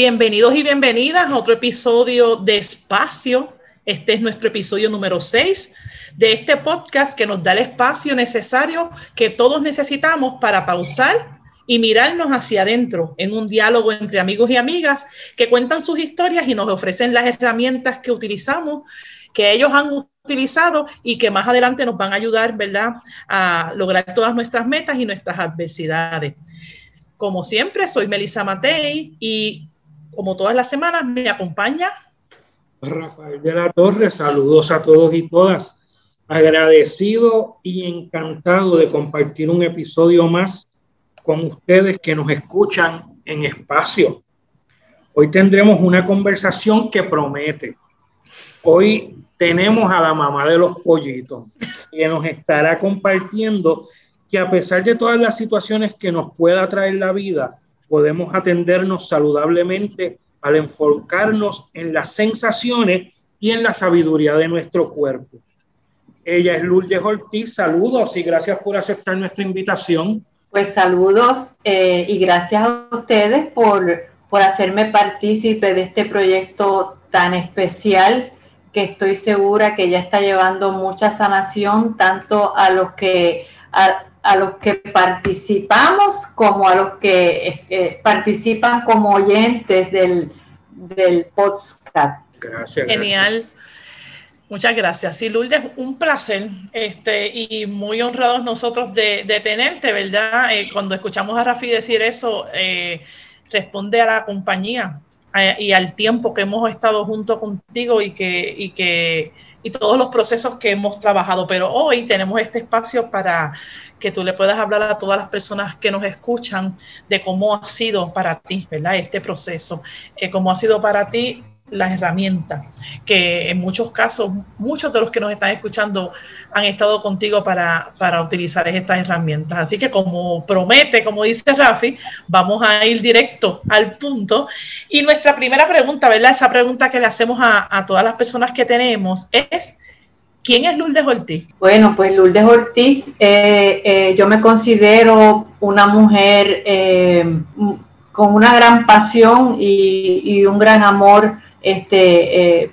Bienvenidos y bienvenidas a otro episodio de Espacio. Este es nuestro episodio número 6 de este podcast que nos da el espacio necesario que todos necesitamos para pausar y mirarnos hacia adentro en un diálogo entre amigos y amigas que cuentan sus historias y nos ofrecen las herramientas que utilizamos, que ellos han utilizado y que más adelante nos van a ayudar, ¿verdad?, a lograr todas nuestras metas y nuestras adversidades. Como siempre, soy Melissa Matei y como todas las semanas, me acompaña. Rafael de la Torre, saludos a todos y todas. Agradecido y encantado de compartir un episodio más con ustedes que nos escuchan en espacio. Hoy tendremos una conversación que promete. Hoy tenemos a la mamá de los pollitos que nos estará compartiendo que a pesar de todas las situaciones que nos pueda traer la vida, podemos atendernos saludablemente al enfocarnos en las sensaciones y en la sabiduría de nuestro cuerpo. Ella es Lourdes Ortiz. Saludos y gracias por aceptar nuestra invitación. Pues saludos eh, y gracias a ustedes por, por hacerme partícipe de este proyecto tan especial que estoy segura que ya está llevando mucha sanación tanto a los que a los que participamos como a los que eh, participan como oyentes del, del podcast. Gracias. Genial. Muchas gracias. Sí, Lourdes, un placer este, y muy honrados nosotros de, de tenerte, ¿verdad? Eh, cuando escuchamos a Rafi decir eso, eh, responde a la compañía y al tiempo que hemos estado junto contigo y que, y que y todos los procesos que hemos trabajado. Pero hoy tenemos este espacio para que tú le puedas hablar a todas las personas que nos escuchan de cómo ha sido para ti, ¿verdad? Este proceso, eh, cómo ha sido para ti las herramientas, que en muchos casos, muchos de los que nos están escuchando han estado contigo para, para utilizar estas herramientas. Así que como promete, como dice Rafi, vamos a ir directo al punto. Y nuestra primera pregunta, ¿verdad? Esa pregunta que le hacemos a, a todas las personas que tenemos es, ¿Quién es Lourdes Ortiz? Bueno, pues Lourdes Ortiz, eh, eh, yo me considero una mujer eh, con una gran pasión y, un gran amor este,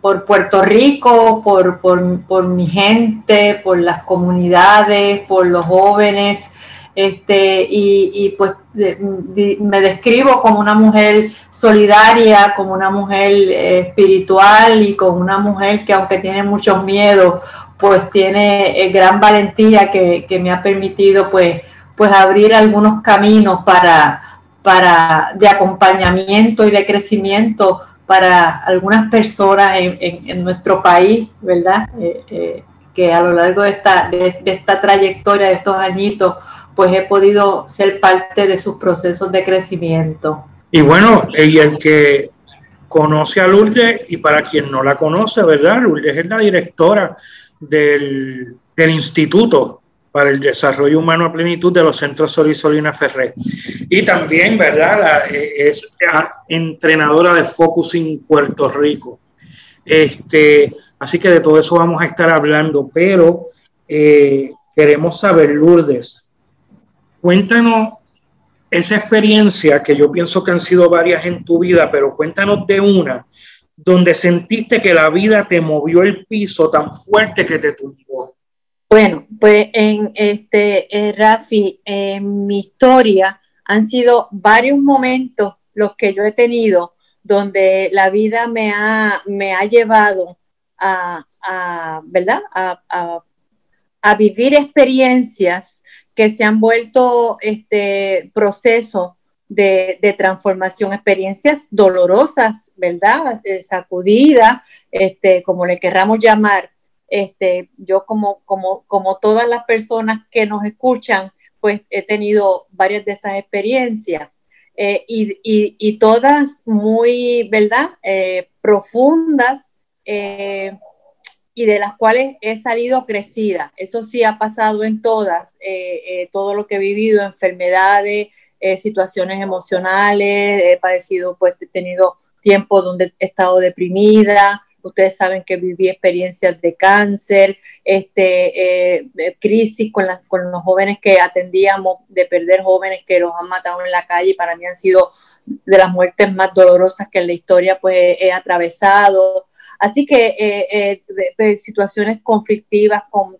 por Puerto Rico, por, por, mi gente, por las comunidades, por los jóvenes. Este, y, pues me describo como una mujer solidaria, como una mujer eh, espiritual y como una mujer que aunque tiene muchos miedos, pues tiene eh, gran valentía que, me ha permitido pues, pues abrir algunos caminos para, para de acompañamiento y de crecimiento para algunas personas en, nuestro país, ¿verdad? Eh, que a lo largo de esta, de esta trayectoria, de estos añitos, pues he podido ser parte de sus procesos de crecimiento. Y bueno, y el que conoce a Lourdes, y para quien no la conoce, ¿verdad? Lourdes es la directora del, Instituto para el Desarrollo Humano a Plenitud de los Centros Sol y Solina Ferré. Y también, ¿verdad? es entrenadora de Focusing Puerto Rico. Este, así que de todo eso vamos a estar hablando, pero eh, queremos saber, Lourdes, Cuéntanos esa experiencia que yo pienso que han sido varias en tu vida, pero cuéntanos de una donde sentiste que la vida te movió el piso tan fuerte que te tumbó. Bueno, pues en este, eh, Rafi, en mi historia han sido varios momentos los que yo he tenido donde la vida me ha, me ha llevado a, ¿verdad? A, a vivir experiencias que se han vuelto este proceso de, transformación, experiencias dolorosas, ¿verdad? Eh, sacudidas, este, como le querramos llamar. Este, yo como, como, como todas las personas que nos escuchan, pues he tenido varias de esas experiencias eh, y, y, todas muy, ¿verdad? Eh, profundas y de las cuales he salido crecida. Eso sí ha pasado en todas, todo lo que he vivido, enfermedades, situaciones emocionales, he padecido, pues he tenido tiempo donde he estado deprimida, Ustedes saben que viví experiencias de cáncer, este, eh, crisis con, con los jóvenes que atendíamos, de perder jóvenes que los han matado en la calle. Para mí han sido de las muertes más dolorosas que en la historia pues he, atravesado. Así que eh, eh, situaciones conflictivas con,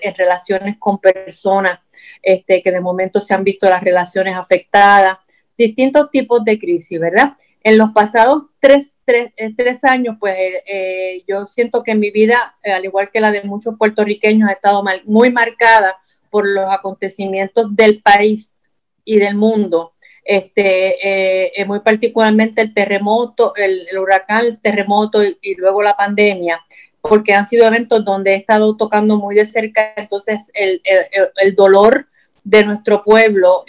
en relaciones con personas este, que de momento se han visto las relaciones afectadas, distintos tipos de crisis, ¿verdad? en los pasados tres, tres, eh, tres años, pues eh, yo siento que mi vida, al igual que la de muchos puertorriqueños, ha estado mal, muy marcada por los acontecimientos del país y del mundo. Este, muy particularmente el terremoto, el, huracán, el terremoto y, luego la pandemia, porque han sido eventos donde he estado tocando muy de cerca, entonces el, el, el dolor de nuestro pueblo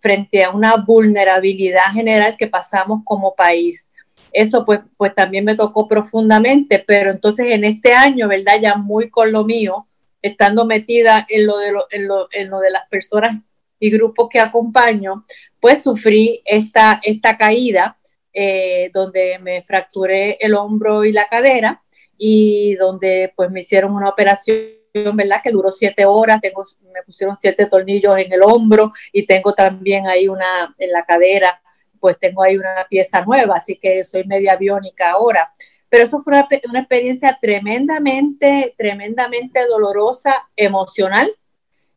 frente a una vulnerabilidad general que pasamos como país. Eso pues, pues también me tocó profundamente, pero entonces en este año, ¿verdad? Ya muy con lo mío, estando metida en lo de, lo, en lo, en lo de las personas y grupos que acompaño, pues sufrí esta, esta caída eh, donde me fracturé el hombro y la cadera y donde pues me hicieron una operación ¿verdad? Que duró siete horas, tengo, me pusieron siete tornillos en el hombro y tengo también ahí una en la cadera, pues tengo ahí una pieza nueva, así que soy media biónica ahora. Pero eso fue una, una experiencia tremendamente, tremendamente dolorosa, emocional,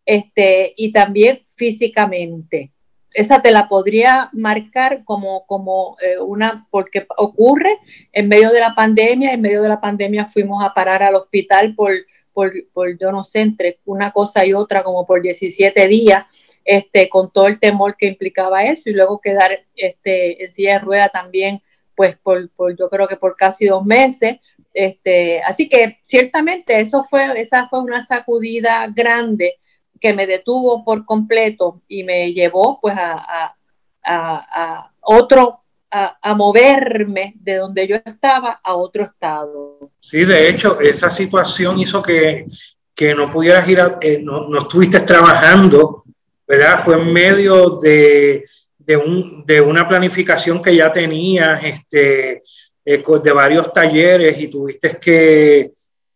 este, y también físicamente. Esa te la podría marcar como, como eh, una, porque ocurre en medio de la pandemia, en medio de la pandemia fuimos a parar al hospital por por, por, yo no sé, entre una cosa y otra, como por 17 días, este, con todo el temor que implicaba eso, y luego quedar este, en silla de rueda también, pues por, por, yo creo que por casi dos meses. Este, así que ciertamente eso fue, esa fue una sacudida grande que me detuvo por completo y me llevó pues a, otro a, moverme de donde yo estaba a otro estado. Sí, de hecho, esa situación hizo que, que no pudieras ir, eh, no, no, estuviste trabajando, ¿verdad? Fue en medio de, de, un, de una planificación que ya tenías, este, eh, de varios talleres y tuviste que,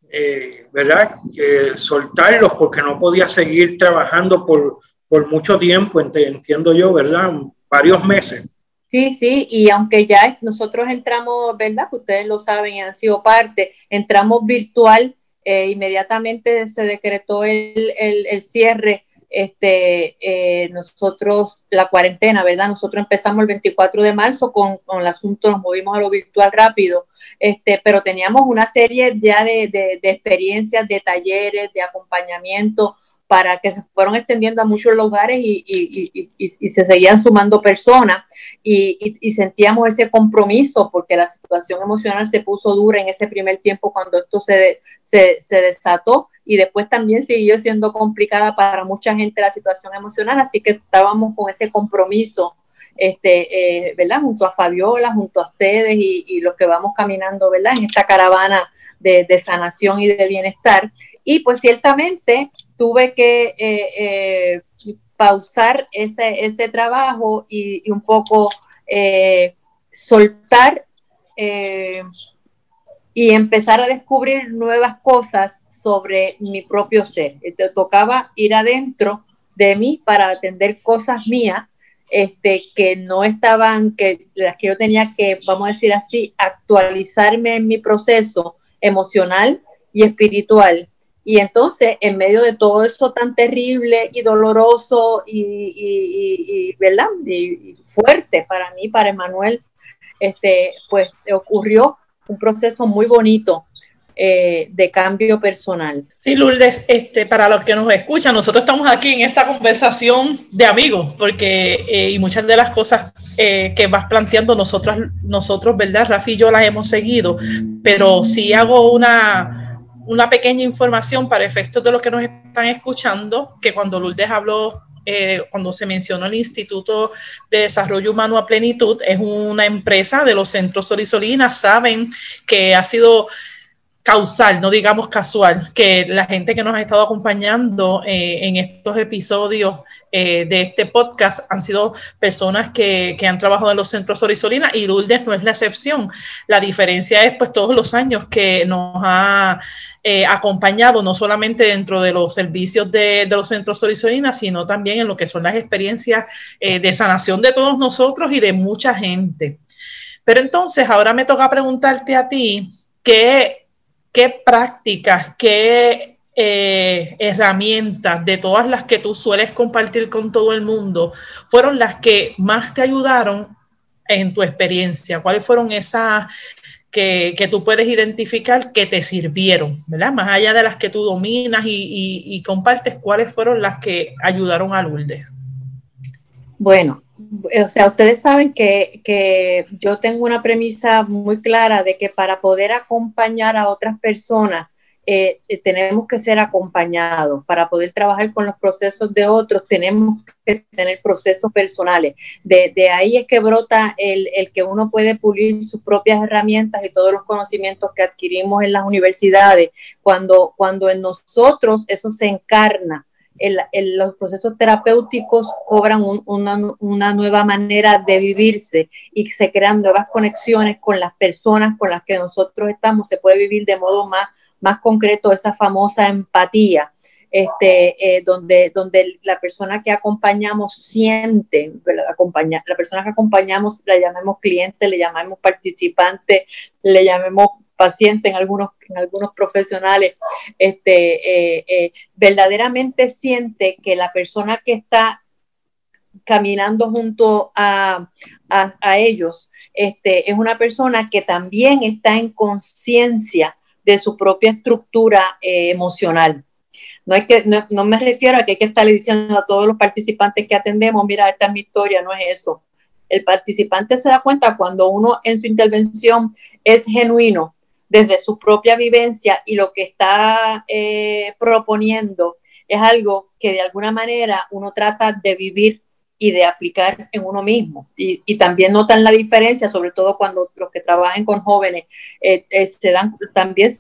eh, ¿verdad? Que soltarlos porque no podías seguir trabajando por, por mucho tiempo, entiendo yo, ¿verdad? Varios meses. Sí, sí, y aunque ya nosotros entramos, ¿verdad? ustedes lo saben han sido parte, entramos virtual, eh, inmediatamente se decretó el, el, cierre, este, eh, nosotros, la cuarentena, ¿verdad? Nosotros empezamos el 24 de marzo con, el asunto, nos movimos a lo virtual rápido, este, pero teníamos una serie ya de, de, de experiencias, de talleres, de acompañamiento, para que se fueron extendiendo a muchos lugares y, y, y, y se seguían sumando personas y, sentíamos ese compromiso porque la situación emocional se puso dura en ese primer tiempo cuando esto se, se, se desató y después también siguió siendo complicada para mucha gente la situación emocional, así que estábamos con ese compromiso este, eh, ¿verdad? Junto a Fabiola, junto a ustedes y, los que vamos caminando, ¿verdad? En esta caravana de, sanación y de bienestar. Y pues ciertamente tuve que eh, eh, pausar ese, ese trabajo y, un poco soltar y empezar a descubrir nuevas cosas sobre mi propio ser. Te tocaba ir adentro de mí para atender cosas mías este, que no estaban, que las que yo tenía que, vamos a decir así, actualizarme en mi proceso emocional y espiritual y entonces, en medio de todo eso tan terrible y doloroso y, y, y fuerte para mí, para Emanuel, este, pues ocurrió un proceso muy bonito eh, de cambio personal. Sí, Lourdes, este, para los que nos escuchan, nosotros estamos aquí en esta conversación de amigos, porque eh, y muchas de las cosas eh, que vas planteando nosotros, nosotros, ¿verdad? Rafi y yo las hemos seguido, pero si hago una una pequeña información para efectos de los que nos están escuchando, que cuando Lourdes habló eh, cuando se mencionó el Instituto de Desarrollo Humano a Plenitud, es una empresa de los centros Solisolina, saben que ha sido causal, no digamos casual, que la gente que nos ha estado acompañando eh, en estos episodios eh, de este podcast han sido personas que, han trabajado en los centros Sorisolina y Lourdes no es la excepción. La diferencia es pues todos los años que nos ha eh, acompañado, no solamente dentro de los servicios de, los centros Sorisolina, sino también en lo que son las experiencias de sanación de todos nosotros y de mucha gente. Pero entonces ahora me toca preguntarte a ti, ¿qué qué prácticas, qué eh, herramientas de todas las que tú sueles compartir con todo el mundo fueron las que más te ayudaron en tu experiencia? ¿Cuáles fueron esas que, tú puedes identificar que te sirvieron, ¿verdad? Más allá de las que tú dominas y, y compartes, ¿cuáles fueron las que ayudaron a Lourdes? Bueno, o sea, ustedes saben que, yo tengo una premisa muy clara de que para poder acompañar a otras personas, eh, eh, tenemos que ser acompañados. Para poder trabajar con los procesos de otros, tenemos que tener procesos personales. De, ahí es que brota el, el, que uno puede pulir sus propias herramientas y todos los conocimientos que adquirimos en las universidades, cuando, cuando en nosotros eso se encarna los procesos terapéuticos cobran una, nueva manera de vivirse y se crean nuevas conexiones con las personas con las que nosotros estamos. Se puede vivir de modo más, más concreto esa famosa empatía. Este, eh, donde, donde la persona que acompañamos siente, acompaña, la persona que acompañamos la llamemos cliente, le llamamos participante, le llamemos paciente en algunos, en algunos profesionales, este, eh, eh, verdaderamente siente que la persona que está caminando junto a, ellos este, es una persona que también está en conciencia de su propia estructura eh, emocional. No, hay que, no, me refiero a que hay que estarle diciendo a todos los participantes que atendemos, mira, esta es mi historia, no es eso. El participante se da cuenta cuando uno en su intervención es genuino desde su propia vivencia y lo que está eh, proponiendo es algo que de alguna manera uno trata de vivir y de aplicar en uno mismo. Y, también notan la diferencia, sobre todo cuando los que trabajan con jóvenes eh, eh, se dan, también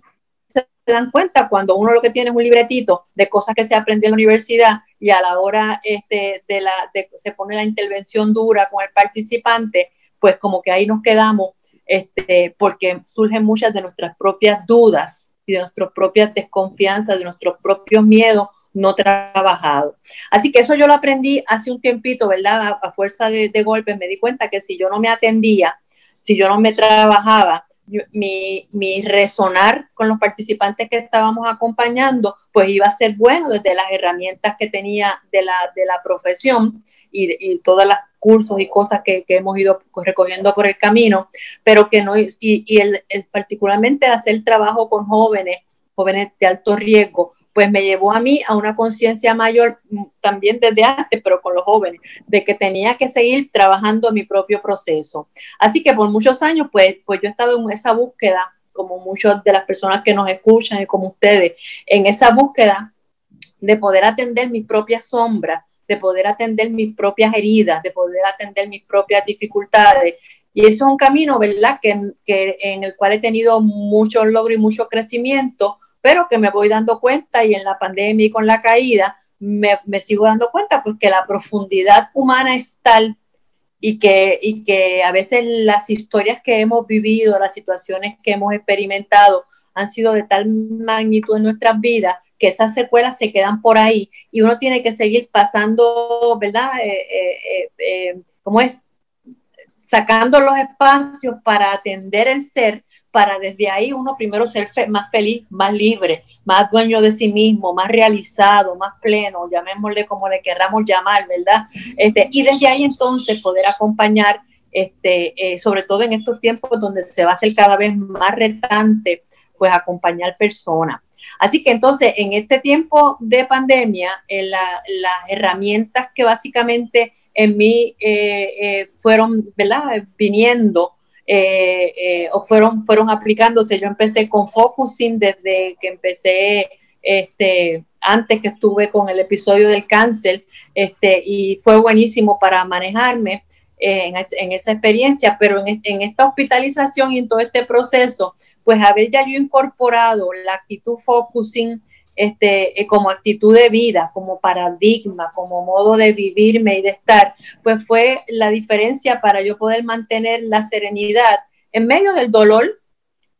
se dan cuenta cuando uno lo que tiene es un libretito de cosas que se aprendió en la universidad y a la hora este, de la, se pone la intervención dura con el participante, pues como que ahí nos quedamos este, porque surgen muchas de nuestras propias dudas y de nuestras propias desconfianzas, de nuestros propios miedos no trabajados. Así que eso yo lo aprendí hace un tiempito, ¿verdad? A, fuerza de, de golpes me di cuenta que si yo no me atendía, si yo no me trabajaba, mi, mi, resonar con los participantes que estábamos acompañando, pues iba a ser bueno desde las herramientas que tenía de la, de la profesión y, y todos los cursos y cosas que, que, hemos ido recogiendo por el camino, pero que no, y, y el, particularmente hacer trabajo con jóvenes, jóvenes de alto riesgo, pues me llevó a mí a una conciencia mayor mm, también desde antes, pero con los jóvenes, de que tenía que seguir trabajando mi propio proceso. Así que por muchos años, pues, pues yo he estado en esa búsqueda, como muchas de las personas que nos escuchan y como ustedes, en esa búsqueda de poder atender mis propias sombras, de poder atender mis propias heridas, de poder atender mis propias dificultades. Y eso es un camino, ¿verdad?, que, que en el cual he tenido mucho logro y mucho crecimiento, pero que me voy dando cuenta y en la pandemia y con la caída me, sigo dando cuenta pues que la profundidad humana es tal y que, y que a veces las historias que hemos vivido, las situaciones que hemos experimentado han sido de tal magnitud en nuestras vidas que esas secuelas se quedan por ahí y uno tiene que seguir pasando, ¿verdad? Eh, eh, eh, ¿Cómo es? Sacando los espacios para atender el ser para desde ahí uno primero ser más feliz, más libre, más dueño de sí mismo, más realizado, más pleno, llamémosle como le querramos llamar, ¿verdad? Este, y desde ahí entonces poder acompañar, este, eh, sobre todo en estos tiempos donde se va a hacer cada vez más retante, pues acompañar personas. Así que entonces en este tiempo de pandemia, eh, las herramientas que básicamente en mí eh, fueron, ¿verdad? Viniendo eh, eh, o fueron, fueron aplicándose. Yo empecé con focusing desde que empecé, este, antes que estuve con el episodio del cáncer, este, y fue buenísimo para manejarme en, esa experiencia, pero en, en, esta hospitalización y en todo este proceso, pues haber ya yo incorporado la actitud focusing, este, eh, como actitud de vida, como paradigma, como modo de vivirme y de estar, pues fue la diferencia para yo poder mantener la serenidad en medio del dolor,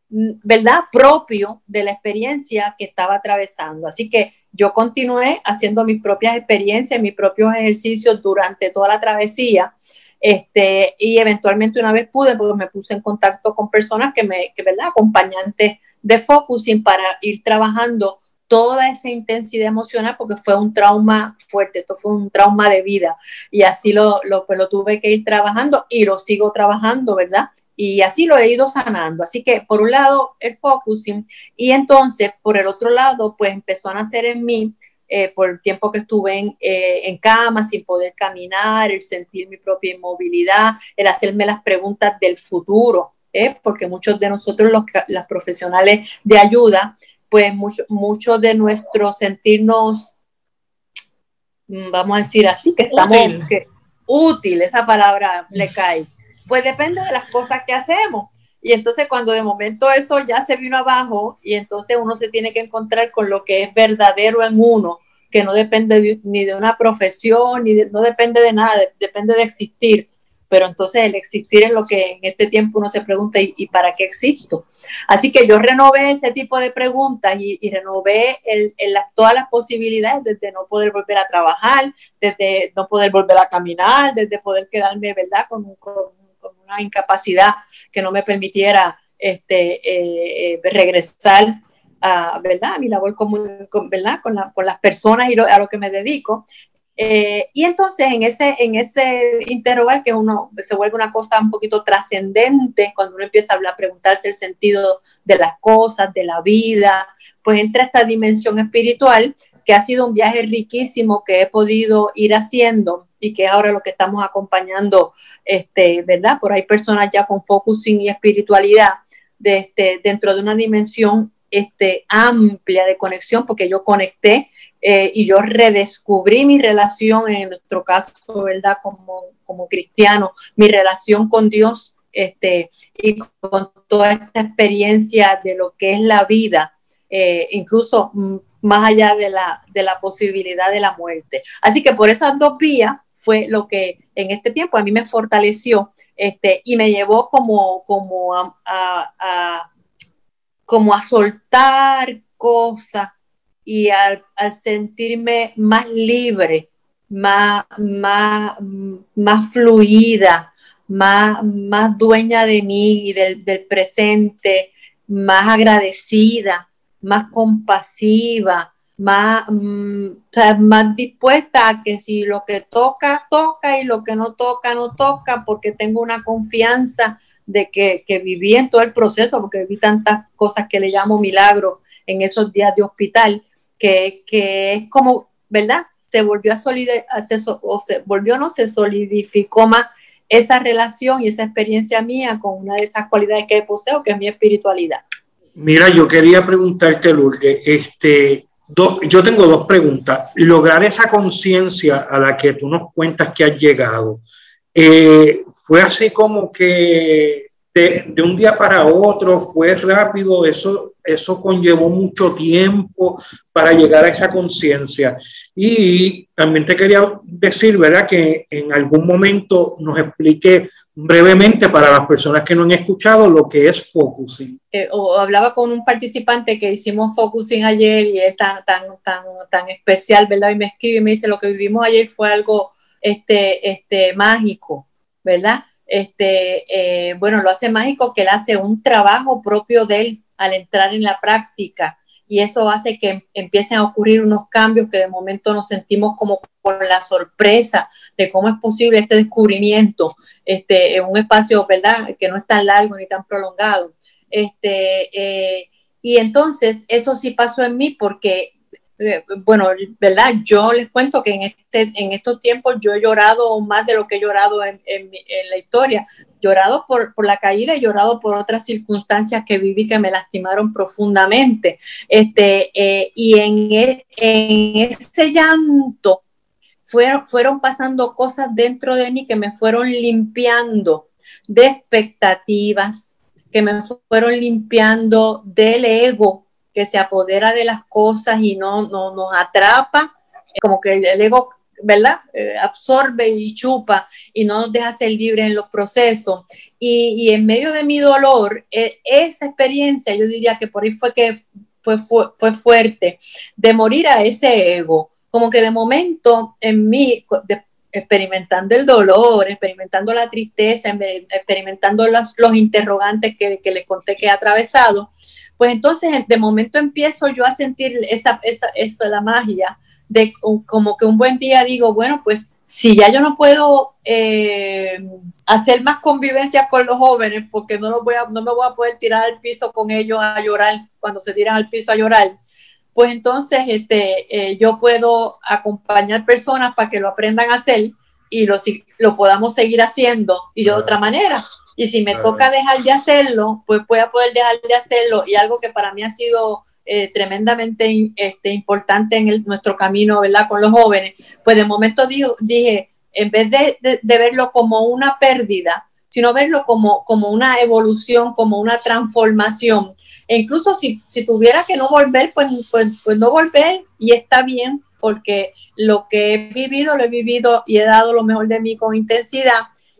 mm, ¿verdad? Propio de la experiencia que estaba atravesando. Así que yo continué haciendo mis propias experiencias, mis propios ejercicios durante toda la travesía. Este, y eventualmente una vez pude, porque me puse en contacto con personas que me, que, ¿verdad? Acompañantes de focusing para ir trabajando toda esa intensidad emocional porque fue un trauma fuerte, esto fue un trauma de vida y así lo, pues lo tuve que ir trabajando y lo sigo trabajando, ¿verdad? Y así lo he ido sanando. Así que por un lado el focusing y entonces por el otro lado pues empezó a nacer en mí eh, por el tiempo que estuve en, eh, en, cama sin poder caminar, el sentir mi propia inmovilidad, el hacerme las preguntas del futuro, ¿eh? porque muchos de nosotros los, las profesionales de ayuda pues mucho, mucho de nuestro sentirnos, mm, vamos a decir así, que estamos útil, esa palabra le cae. Pues depende de las cosas que hacemos. Y entonces cuando de momento eso ya se vino abajo y entonces uno se tiene que encontrar con lo que es verdadero en uno, que no depende ni de una profesión, ni no depende de nada, depende de existir pero entonces el existir es lo que en este tiempo uno se pregunta, ¿y, para qué existo? Así que yo renové ese tipo de preguntas y, renové el, todas las posibilidades desde no poder volver a trabajar, desde no poder volver a caminar, desde poder quedarme, ¿verdad?, con, una incapacidad que no me permitiera este, eh, eh, regresar a, ¿verdad? mi labor común, ¿verdad? Con, con, las personas y a lo que me dedico. Eh, y entonces en ese, en ese interrogar que uno se vuelve una cosa un poquito trascendente, cuando uno empieza a preguntarse el sentido de las cosas, de la vida, pues entra esta dimensión espiritual que ha sido un viaje riquísimo que he podido ir haciendo y que es ahora lo que estamos acompañando, este, ¿verdad? Por ahí personas ya con focusing y espiritualidad de este, dentro de una dimensión este, amplia de conexión, porque yo conecté eh, y yo redescubrí mi relación, en nuestro caso, ¿verdad? Como, como cristiano, mi relación con Dios este, y con toda esta experiencia de lo que es la vida, eh, incluso más allá de la, de la posibilidad de la muerte. Así que por esas dos vías fue lo que en este tiempo a mí me fortaleció este, y me llevó como, como a, como a soltar cosas y al, sentirme más libre, más, más, más fluida, más, más dueña de mí y del, presente, más agradecida, más compasiva, más, mm, más dispuesta a que si lo que toca, toca y lo que no toca, no toca, porque tengo una confianza de que, que viví en todo el proceso, porque viví tantas cosas que le llamo milagro en esos días de hospital, que, es como, ¿verdad? Se volvió a solidar, o se volvió, no se solidificó más esa relación y esa experiencia mía con una de esas cualidades que poseo, que es mi espiritualidad. Mira, yo quería preguntarte, Lourdes, este, yo tengo dos preguntas. Lograr esa conciencia a la que tú nos cuentas que has llegado, eh, fue así como que de, de, un día para otro, fue rápido, eso eso conllevó mucho tiempo para llegar a esa conciencia. Y también te quería decir, ¿verdad?, que en algún momento nos explique brevemente para las personas que no han escuchado lo que es focusing. Eh, o hablaba con un participante que hicimos focusing ayer y es tan, tan, tan, tan especial, ¿verdad? Y me escribe y me dice, lo que vivimos ayer fue algo este, este, mágico, ¿verdad? Este, eh, bueno, lo hace mágico que él hace un trabajo propio de él al entrar en la práctica y eso hace que empiecen a ocurrir unos cambios que de momento nos sentimos como con la sorpresa de cómo es posible este descubrimiento este, en un espacio, ¿verdad?, que no es tan largo ni tan prolongado. Este, eh, y entonces eso sí pasó en mí porque bueno, ¿verdad? Yo les cuento que en, este, en estos tiempos yo he llorado más de lo que he llorado en, la historia. Llorado por, la caída y llorado por otras circunstancias que viví que me lastimaron profundamente. Este, eh, y en, e, en ese llanto fueron pasando cosas dentro de mí que me fueron limpiando de expectativas, que me fueron limpiando del ego que se apodera de las cosas y no, no nos atrapa, como que el ego, ¿verdad? Eh, absorbe y chupa y no nos deja ser libres en los procesos. Y, y en medio de mi dolor, eh, esa experiencia, yo diría que por ahí fue que fue, fue, fue fuerte, de morir a ese ego, como que de momento en mí, experimentando el dolor, experimentando la tristeza, experimentando los, los interrogantes que, que les conté que he atravesado, pues entonces de momento empiezo yo a sentir esa, esa, esa la magia de como que un buen día digo, bueno, pues si ya yo no puedo eh, hacer más convivencia con los jóvenes porque no, los voy a, no me voy a poder tirar al piso con ellos a llorar cuando se tiran al piso a llorar, pues entonces este, eh, yo puedo acompañar personas para que lo aprendan a hacer y lo, lo podamos seguir haciendo y de otra manera. Y si me toca dejar de hacerlo, pues voy a poder dejar de hacerlo. Y algo que para mí ha sido eh, tremendamente este, importante en nuestro camino, ¿verdad? Con los jóvenes, pues de momento dije, en vez de, verlo como una pérdida, sino verlo como, como una evolución, como una transformación. E incluso si, si tuviera que no volver, pues, pues, pues no volver y está bien, porque lo que he vivido, lo he vivido y he dado lo mejor de mí con intensidad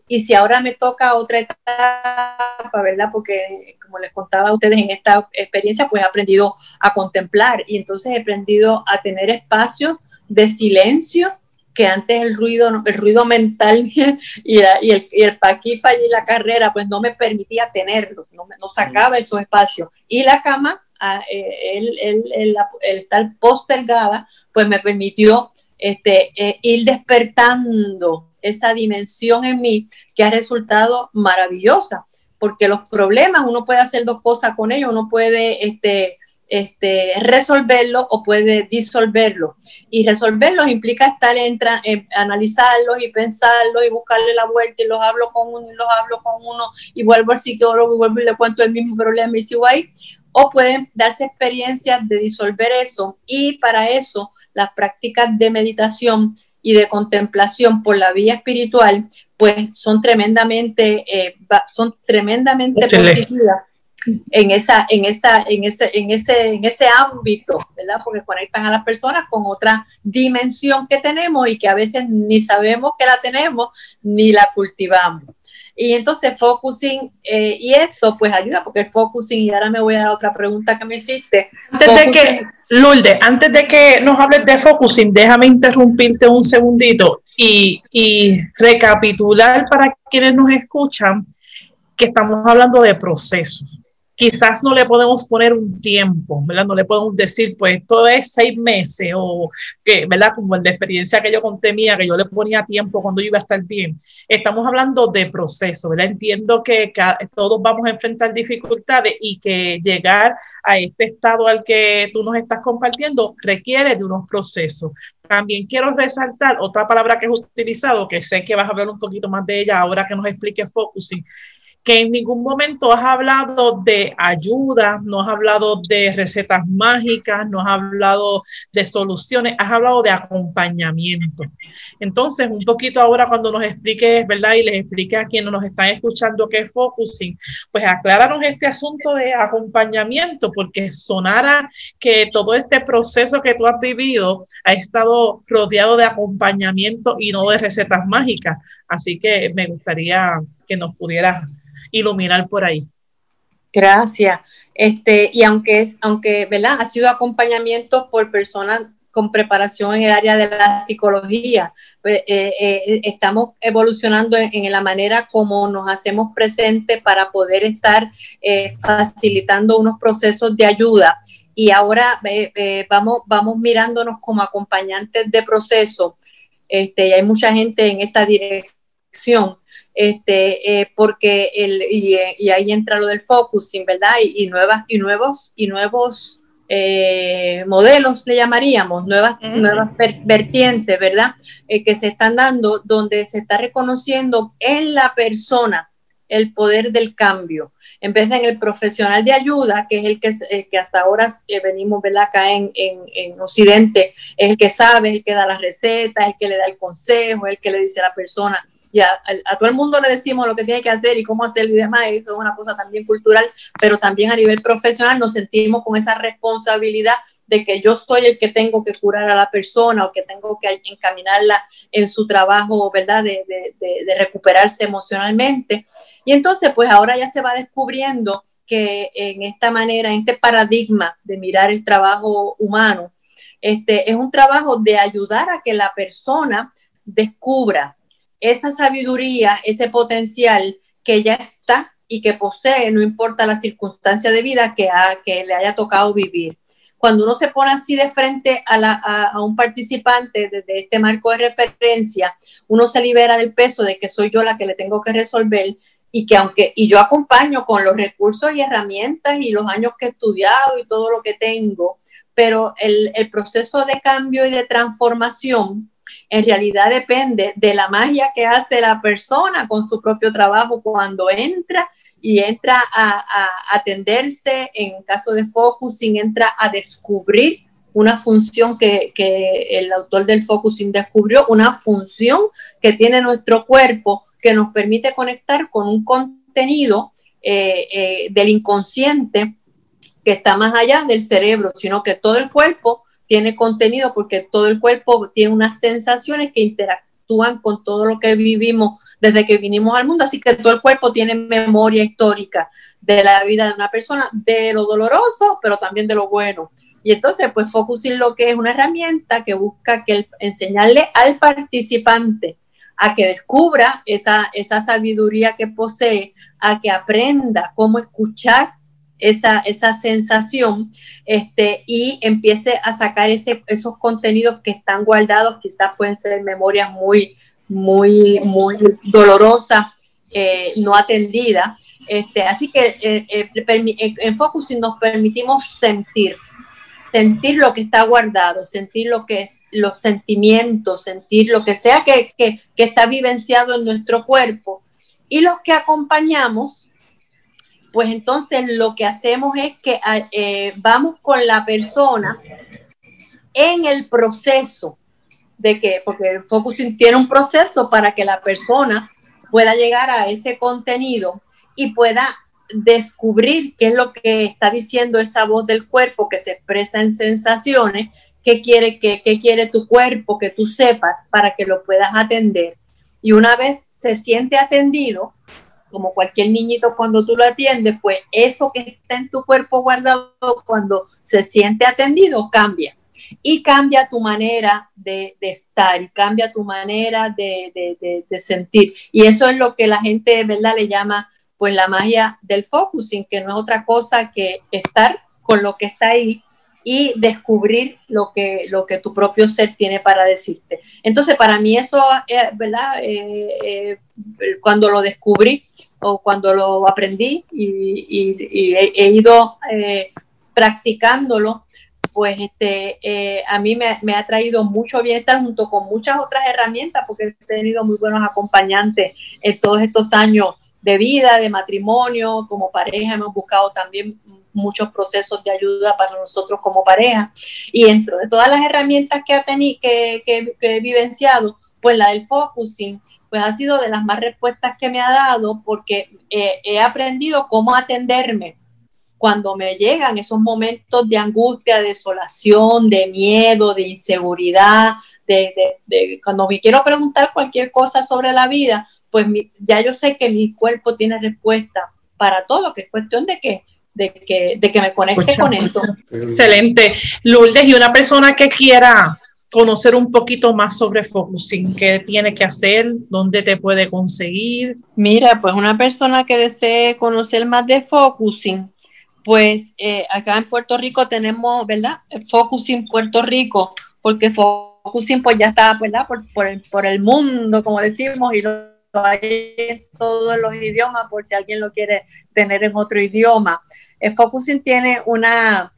y si ahora me toca otra etapa, ¿verdad? Porque como les contaba a ustedes en esta experiencia, pues he aprendido a contemplar y entonces he aprendido a tener espacios de silencio que antes el ruido, el ruido mental y, el, y el paquipa y la carrera, pues no me permitía tenerlos, no, no sacaba esos espacios. Y la cama, eh, el, el, el, estar postergada, pues me permitió este, eh, ir despertando esa dimensión en mí que ha resultado maravillosa, porque los problemas uno puede hacer dos cosas con ellos, uno puede este, este, resolverlos o puede disolverlos. Y resolverlos implica estar en, analizarlos y pensarlos y buscarle la vuelta y los hablo con uno y los hablo con uno y vuelvo al psicólogo y vuelvo y le cuento el mismo problema y sigo ahí. O pueden darse experiencias de disolver eso y para eso las prácticas de meditación y de contemplación por la vía espiritual, pues son tremendamente, eh, son tremendamente positivas en esa, en esa, en ese, en ese, en ese ámbito, ¿verdad? Porque conectan a las personas con otra dimensión que tenemos y que a veces ni sabemos que la tenemos ni la cultivamos. Y entonces focusing eh, y esto pues ayuda porque el focusing, y ahora me voy a dar otra pregunta que me hiciste. Antes de que, Lourdes, antes de que nos hables de focusing, déjame interrumpirte un segundito y, y recapitular para quienes nos escuchan que estamos hablando de procesos quizás no le podemos poner un tiempo, ¿verdad? No le podemos decir, pues, todo es seis meses o que, ¿verdad? Como en la experiencia que yo conté mía, que yo le ponía tiempo cuando yo iba a estar bien. Estamos hablando de proceso, ¿verdad? Entiendo que, todos vamos a enfrentar dificultades y que llegar a este estado al que tú nos estás compartiendo requiere de unos procesos. También quiero resaltar otra palabra que he utilizado, que sé que vas a hablar un poquito más de ella ahora que nos explique focusing, que en ningún momento has hablado de ayuda, no has hablado de recetas mágicas, no has hablado de soluciones, has hablado de acompañamiento. Entonces, un poquito ahora cuando nos expliques, ¿verdad? Y les explique a quienes nos están escuchando qué es focusing, pues acláranos este asunto de acompañamiento, porque sonara que todo este proceso que tú has vivido ha estado rodeado de acompañamiento y no de recetas mágicas. Así que me gustaría que nos pudieras iluminar por ahí. Gracias. Este, y aunque es, aunque, ¿verdad? Ha sido acompañamiento por personas con preparación en el área de la psicología. Pues, eh, eh, estamos evolucionando en, la manera como nos hacemos presentes para poder estar eh, facilitando unos procesos de ayuda. Y ahora vamos, vamos mirándonos como acompañantes de proceso. Este, y hay mucha gente en esta dirección este, eh, porque el, y, ahí entra lo del focusing, ¿verdad? Y, nuevas, y, nuevos, y nuevos eh, modelos, le llamaríamos, nuevas, nuevas vertientes, ¿verdad? Eh, que se están dando donde se está reconociendo en la persona el poder del cambio, en vez de en el profesional de ayuda, que es el que, que hasta ahora venimos, ¿verdad? Acá en, en, en, Occidente, es el que sabe, el que da las recetas, el que le da el consejo, el que le dice a la persona, a, todo el mundo le decimos lo que tiene que hacer y cómo hacerlo y demás, eso es una cosa también cultural, pero también a nivel profesional nos sentimos con esa responsabilidad de que yo soy el que tengo que curar a la persona o que tengo que encaminarla en su trabajo, ¿verdad? De, de, recuperarse emocionalmente. Y entonces, pues ahora ya se va descubriendo que en esta manera, en este paradigma de mirar el trabajo humano, este, es un trabajo de ayudar a que la persona descubra esa sabiduría, ese potencial que ya está y que posee, no importa la circunstancia de vida que, que le haya tocado vivir. Cuando uno se pone así de frente a, un participante desde este marco de referencia, uno se libera del peso de que soy yo la que le tengo que resolver y que aunque, y yo acompaño con los recursos y herramientas y los años que he estudiado y todo lo que tengo, pero el proceso de cambio y de transformación en realidad depende de la magia que hace la persona con su propio trabajo cuando entra y entra a, atenderse, en caso de focusing, entra a descubrir una función que, el autor del focusing descubrió, una función que tiene nuestro cuerpo que nos permite conectar con un contenido eh, eh, del inconsciente que está más allá del cerebro, sino que todo el cuerpo tiene contenido porque todo el cuerpo tiene unas sensaciones que interactúan con todo lo que vivimos desde que vinimos al mundo, así que todo el cuerpo tiene memoria histórica de la vida de una persona, de lo doloroso, pero también de lo bueno. Y entonces, pues Focusing lo que es una herramienta que busca que enseñarle al participante a que descubra esa, esa sabiduría que posee, a que aprenda cómo escuchar esa, esa sensación este, y empiece a sacar ese, esos contenidos que están guardados, quizás pueden ser memorias muy, muy, muy dolorosas, eh, no atendidas. Este, así que eh, eh, en Focusing nos permitimos sentir, sentir lo que está guardado, sentir lo que es los sentimientos, sentir lo que sea que, que, que está vivenciado en nuestro cuerpo. Y los que acompañamos pues entonces lo que hacemos es que ah, eh, vamos con la persona en el proceso de que, porque el focusing tiene un proceso para que la persona pueda llegar a ese contenido y pueda descubrir qué es lo que está diciendo esa voz del cuerpo que se expresa en sensaciones, qué quiere, qué, qué quiere tu cuerpo, que tú sepas para que lo puedas atender. Y una vez se siente atendido, como cualquier niñito cuando tú lo atiendes, pues eso que está en tu cuerpo guardado cuando se siente atendido cambia. Y cambia tu manera de, estar, y cambia tu manera de, sentir. Y eso es lo que la gente, ¿verdad?, le llama pues la magia del focusing, que no es otra cosa que estar con lo que está ahí y descubrir lo que, lo que tu propio ser tiene para decirte. Entonces, para mí eso, eh, ¿verdad? Eh, eh, cuando lo descubrí, o cuando lo aprendí y, he, ido eh, practicándolo, pues este, eh, a mí me, ha traído mucho bienestar junto con muchas otras herramientas, porque he tenido muy buenos acompañantes en todos estos años de vida, de matrimonio, como pareja, hemos buscado también muchos procesos de ayuda para nosotros como pareja. Y dentro de todas las herramientas que, ha tenido, que, que, que he vivenciado, pues la del focusing pues ha sido de las más respuestas que me ha dado porque eh, he aprendido cómo atenderme cuando me llegan esos momentos de angustia, de desolación, de miedo, de inseguridad, de, cuando me quiero preguntar cualquier cosa sobre la vida, pues ya yo sé que mi cuerpo tiene respuesta para todo, que es cuestión de que, de que, de que me conecte con esto. Excelente. Lourdes, y una persona que quiera conocer un poquito más sobre focusing, qué tiene que hacer, dónde te puede conseguir. Mira, pues una persona que desee conocer más de focusing, pues eh, acá en Puerto Rico tenemos, ¿verdad? Focusing Puerto Rico, porque focusing pues ya está, ¿verdad? Por, por, el, por el mundo, como decimos, y lo hay en todos los idiomas, por si alguien lo quiere tener en otro idioma. El focusing tiene una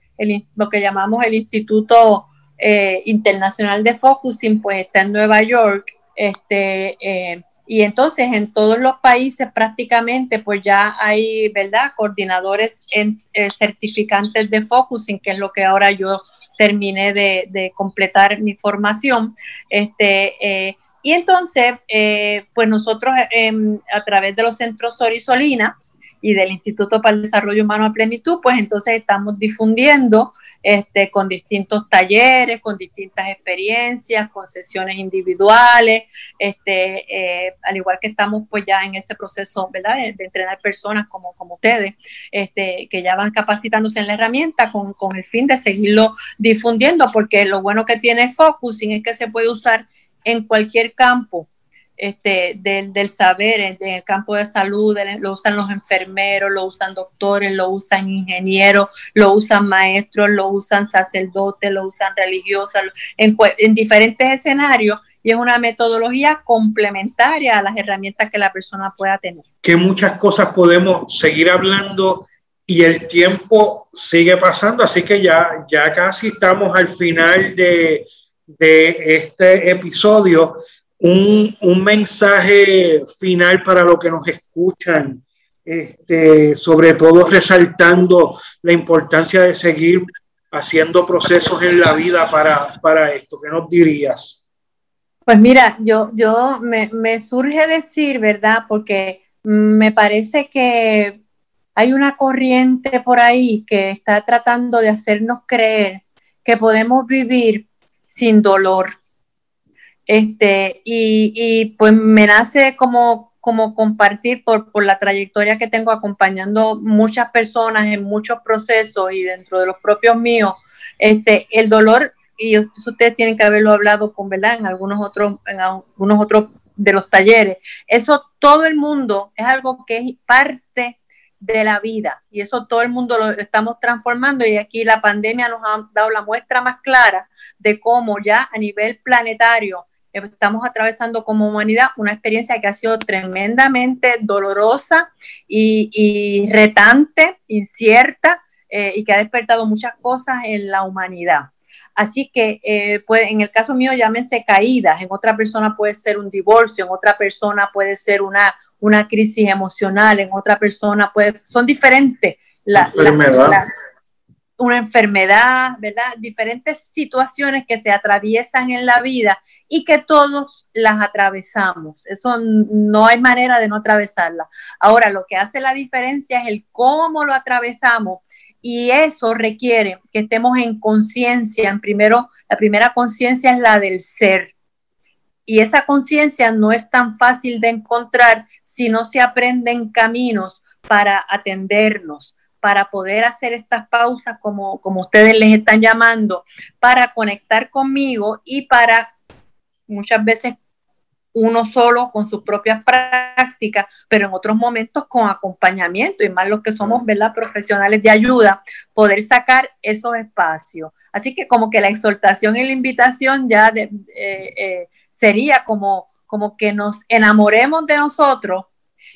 lo que llamamos el Instituto eh, Internacional de Focusing, pues está en Nueva York. Este, eh, y entonces en todos los países prácticamente pues ya hay, ¿verdad? Coordinadores en, eh, certificantes de focusing, que es lo que ahora yo terminé de, completar mi formación. Este, y entonces, pues nosotros em, a través de los centros Sorisolina y del Instituto para el Desarrollo Humano a Plenitud, pues entonces estamos difundiendo este, con distintos talleres, con distintas experiencias, con sesiones individuales, este, eh, al igual que estamos pues ya en ese proceso, ¿verdad? De, entrenar personas como, como ustedes, este, que ya van capacitándose en la herramienta con, con el fin de seguirlo difundiendo, porque lo bueno que tiene Focusing es que se puede usar en cualquier campo este, del, del, saber en, el campo de salud, lo usan los enfermeros, lo usan doctores, lo usan ingenieros, lo usan maestros, lo usan sacerdotes, lo usan religiosas, en, en diferentes escenarios y es una metodología complementaria a las herramientas que la persona pueda tener. Que muchas cosas podemos seguir hablando y el tiempo sigue pasando, así que ya, ya casi estamos al final de, de este episodio un, un mensaje final para los que nos escuchan, este, sobre todo resaltando la importancia de seguir haciendo procesos en la vida para, para esto. ¿Qué nos dirías? Pues mira, yo, yo me, me surge decir, ¿verdad? Porque me parece que hay una corriente por ahí que está tratando de hacernos creer que podemos vivir sin dolor. Este, y, y pues me nace como, como compartir por, por, la trayectoria que tengo acompañando muchas personas en muchos procesos y dentro de los propios míos, este, el dolor, y ustedes tienen que haberlo hablado con, ¿verdad? En algunos otros, en algunos otros de los talleres. Eso todo el mundo es algo que es parte de la vida y eso todo el mundo lo estamos transformando y aquí la pandemia nos ha dado la muestra más clara de cómo ya a nivel planetario estamos atravesando como humanidad una experiencia que ha sido tremendamente dolorosa y, retante, incierta, eh, y que ha despertado muchas cosas en la humanidad. Así que, eh, en el caso mío, llámense caídas, en otra persona puede ser un divorcio, en otra persona puede ser una, una crisis emocional, en otra persona puede, son diferentes. La, una enfermedad, ¿verdad? Diferentes situaciones que se atraviesan en la vida y que todos las atravesamos. Eso no hay manera de no atravesarla. Ahora, lo que hace la diferencia es el cómo lo atravesamos y eso requiere que estemos en conciencia. En primero, la primera conciencia es la del ser. Y esa conciencia no es tan fácil de encontrar si no se aprenden caminos para atendernos para poder hacer estas pausas como, como ustedes les están llamando, para conectar conmigo y para muchas veces uno solo con sus propias prácticas, pero en otros momentos con acompañamiento y más los que somos ¿verdad? profesionales de ayuda, poder sacar esos espacios. Así que como que la exhortación y la invitación ya de, eh, eh, sería como, como que nos enamoremos de nosotros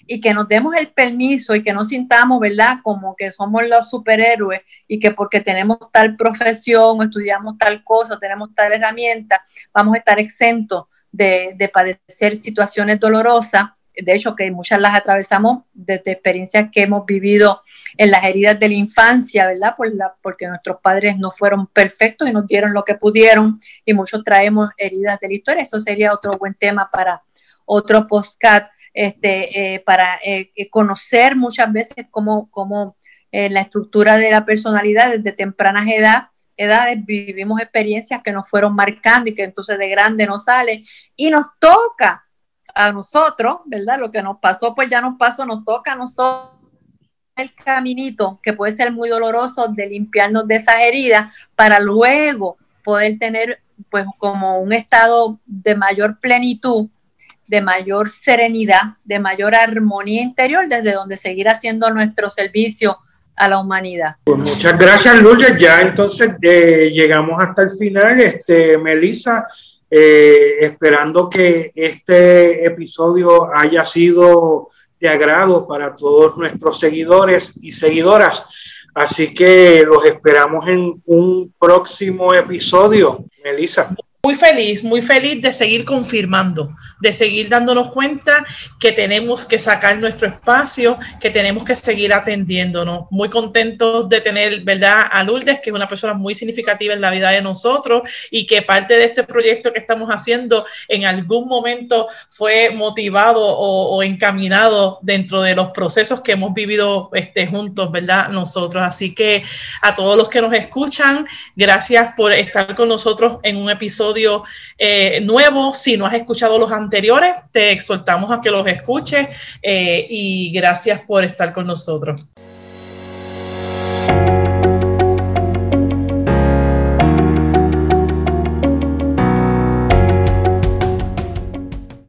y que nos demos el permiso y que no sintamos, ¿verdad? Como que somos los superhéroes y que porque tenemos tal profesión o estudiamos tal cosa, o tenemos tal herramienta, vamos a estar exentos de, de padecer situaciones dolorosas. De hecho, que muchas las atravesamos desde experiencias que hemos vivido en las heridas de la infancia, ¿verdad? Por la, porque nuestros padres no fueron perfectos y nos dieron lo que pudieron y muchos traemos heridas de la historia. Eso sería otro buen tema para otro postcat este, eh, para eh, eh, conocer muchas veces cómo, cómo la estructura de la personalidad desde tempranas edad, edades vivimos experiencias que nos fueron marcando y que entonces de grande nos sale y nos toca a nosotros, ¿verdad? Lo que nos pasó, pues ya nos pasó, nos toca a nosotros el caminito que puede ser muy doloroso de limpiarnos de esas heridas para luego poder tener pues como un estado de mayor plenitud de mayor serenidad, de mayor armonía interior, desde donde seguir haciendo nuestro servicio a la humanidad. Pues muchas gracias, Lourdes. Ya entonces eh, llegamos hasta el final. Este, Melissa, eh, esperando que este episodio haya sido de agrado para todos nuestros seguidores y seguidoras. Así que los esperamos en un próximo episodio, Melissa muy feliz, muy feliz de seguir confirmando, de seguir dándonos cuenta que tenemos que sacar nuestro espacio, que tenemos que seguir atendiéndonos. Muy contentos de tener, ¿verdad?, a Lourdes, que es una persona muy significativa en la vida de nosotros y que parte de este proyecto que estamos haciendo en algún momento fue motivado o, encaminado dentro de los procesos que hemos vivido este, juntos, ¿verdad?, nosotros. Así que a todos los que nos escuchan, gracias por estar con nosotros en un episodio eh, nuevo. Si no has escuchado los anteriores, te exhortamos a que los escuches eh, y gracias por estar con nosotros.